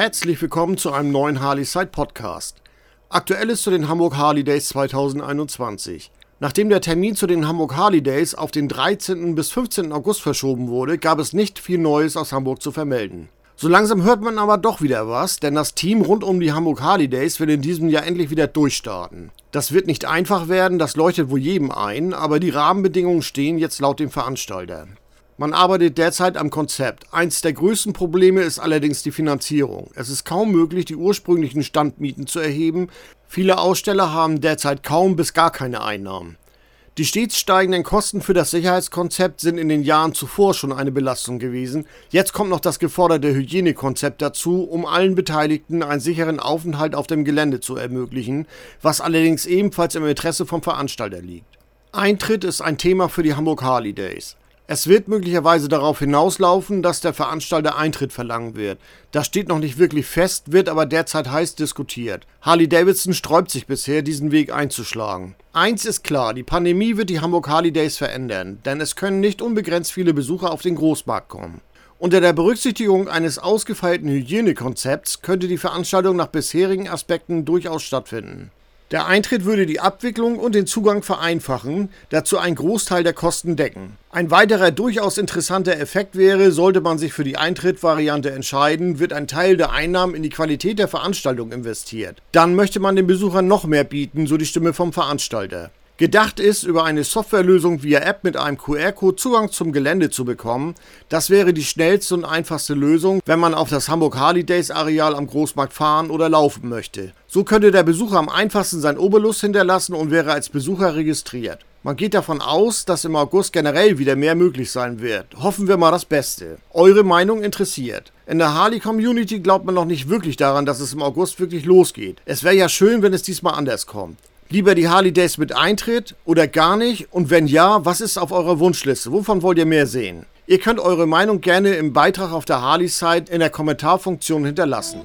Herzlich willkommen zu einem neuen Harley Side Podcast. Aktuelles zu den Hamburg Harley Days 2021. Nachdem der Termin zu den Hamburg Harley Days auf den 13. bis 15. August verschoben wurde, gab es nicht viel Neues aus Hamburg zu vermelden. So langsam hört man aber doch wieder was, denn das Team rund um die Hamburg Harley Days will in diesem Jahr endlich wieder durchstarten. Das wird nicht einfach werden, das leuchtet wohl jedem ein, aber die Rahmenbedingungen stehen jetzt laut dem Veranstalter. Man arbeitet derzeit am Konzept. Eins der größten Probleme ist allerdings die Finanzierung. Es ist kaum möglich, die ursprünglichen Standmieten zu erheben. Viele Aussteller haben derzeit kaum bis gar keine Einnahmen. Die stets steigenden Kosten für das Sicherheitskonzept sind in den Jahren zuvor schon eine Belastung gewesen. Jetzt kommt noch das geforderte Hygienekonzept dazu, um allen Beteiligten einen sicheren Aufenthalt auf dem Gelände zu ermöglichen, was allerdings ebenfalls im Interesse vom Veranstalter liegt. Eintritt ist ein Thema für die Hamburg Harley Days. Es wird möglicherweise darauf hinauslaufen, dass der Veranstalter Eintritt verlangen wird. Das steht noch nicht wirklich fest, wird aber derzeit heiß diskutiert. Harley Davidson sträubt sich bisher, diesen Weg einzuschlagen. Eins ist klar, die Pandemie wird die Hamburg Harley Days verändern, denn es können nicht unbegrenzt viele Besucher auf den Großmarkt kommen. Unter der Berücksichtigung eines ausgefeilten Hygienekonzepts könnte die Veranstaltung nach bisherigen Aspekten durchaus stattfinden. Der Eintritt würde die Abwicklung und den Zugang vereinfachen, dazu einen Großteil der Kosten decken. Ein weiterer durchaus interessanter Effekt wäre, sollte man sich für die Eintrittvariante entscheiden, wird ein Teil der Einnahmen in die Qualität der Veranstaltung investiert. Dann möchte man den Besuchern noch mehr bieten, so die Stimme vom Veranstalter. Gedacht ist, über eine Softwarelösung via App mit einem QR-Code Zugang zum Gelände zu bekommen. Das wäre die schnellste und einfachste Lösung, wenn man auf das Hamburg Harley Days Areal am Großmarkt fahren oder laufen möchte. So könnte der Besucher am einfachsten sein Obolus hinterlassen und wäre als Besucher registriert. Man geht davon aus, dass im August generell wieder mehr möglich sein wird. Hoffen wir mal das Beste. Eure Meinung interessiert. In der Harley-Community glaubt man noch nicht wirklich daran, dass es im August wirklich losgeht. Es wäre ja schön, wenn es diesmal anders kommt. Lieber die Harley Days mit Eintritt oder gar nicht? Und wenn ja, was ist auf eurer Wunschliste? Wovon wollt ihr mehr sehen? Ihr könnt eure Meinung gerne im Beitrag auf der Harley-Site in der Kommentarfunktion hinterlassen.